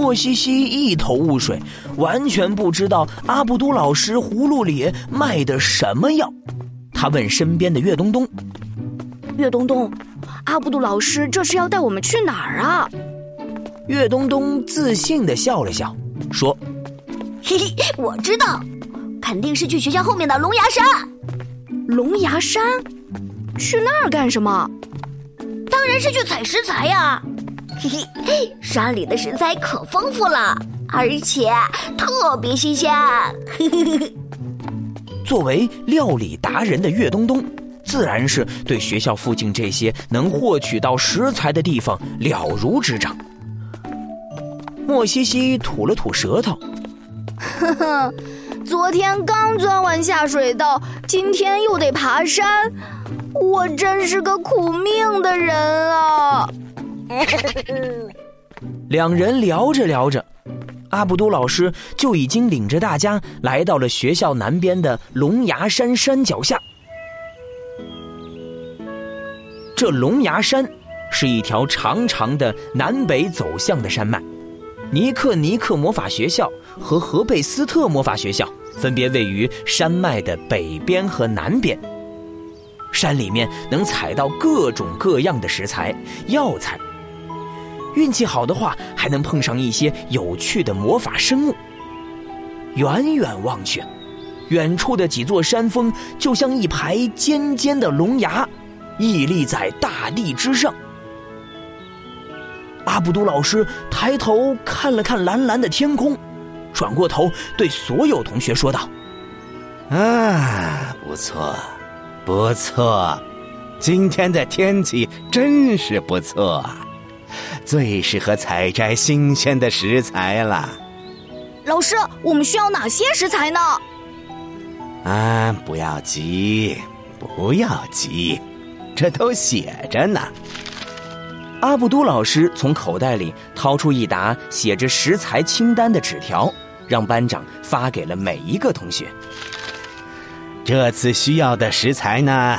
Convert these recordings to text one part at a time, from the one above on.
莫西西一头雾水，完全不知道阿布都老师葫芦里卖的什么药。他问身边的岳东东：“岳东东，阿布都老师这是要带我们去哪儿啊？”岳东东自信的笑了笑，说：“嘿嘿，我知道，肯定是去学校后面的龙牙山。龙牙山，去那儿干什么？当然是去采食材呀。”嘿嘿，山里的食材可丰富了，而且特别新鲜。嘿嘿嘿。作为料理达人的岳东东，自然是对学校附近这些能获取到食材的地方了如指掌。莫西西吐了吐舌头，呵呵，昨天刚钻完下水道，今天又得爬山，我真是个苦命的人啊。两人聊着聊着，阿布都老师就已经领着大家来到了学校南边的龙牙山山脚下。这龙牙山是一条长长的南北走向的山脉，尼克尼克魔法学校和河贝斯特魔法学校分别位于山脉的北边和南边。山里面能采到各种各样的食材、药材。运气好的话，还能碰上一些有趣的魔法生物。远远望去，远处的几座山峰就像一排尖尖的龙牙，屹立在大地之上。阿卜杜老师抬头看了看蓝蓝的天空，转过头对所有同学说道：“啊，不错，不错，今天的天气真是不错。”最适合采摘新鲜的食材了。老师，我们需要哪些食材呢？啊，不要急，不要急，这都写着呢。阿布都老师从口袋里掏出一沓写着食材清单的纸条，让班长发给了每一个同学。这次需要的食材呢，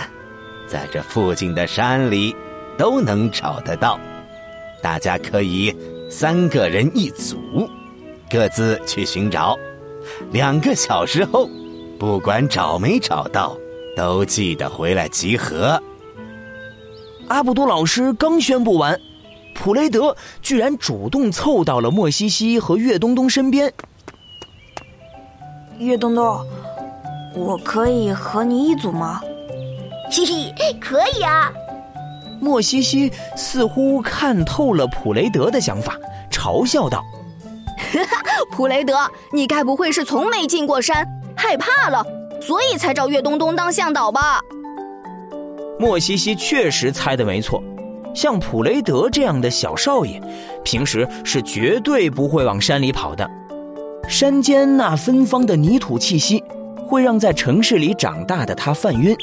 在这附近的山里都能找得到。大家可以三个人一组，各自去寻找。两个小时后，不管找没找到，都记得回来集合。阿布多老师刚宣布完，普雷德居然主动凑到了莫西西和岳东东身边。岳东东，我可以和你一组吗？嘿嘿，可以啊。莫西西似乎看透了普雷德的想法，嘲笑道：“ 普雷德，你该不会是从没进过山，害怕了，所以才找岳东东当向导吧？”莫西西确实猜的没错，像普雷德这样的小少爷，平时是绝对不会往山里跑的。山间那芬芳的泥土气息，会让在城市里长大的他犯晕。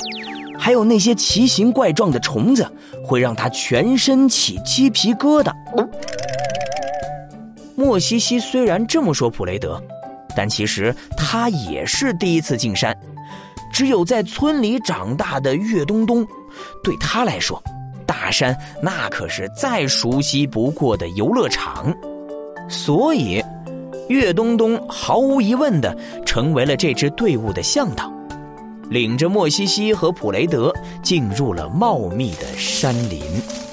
还有那些奇形怪状的虫子，会让他全身起鸡皮疙瘩。莫西西虽然这么说普雷德，但其实他也是第一次进山。只有在村里长大的岳东东，对他来说，大山那可是再熟悉不过的游乐场。所以，岳东东毫无疑问的成为了这支队伍的向导。领着莫西西和普雷德进入了茂密的山林。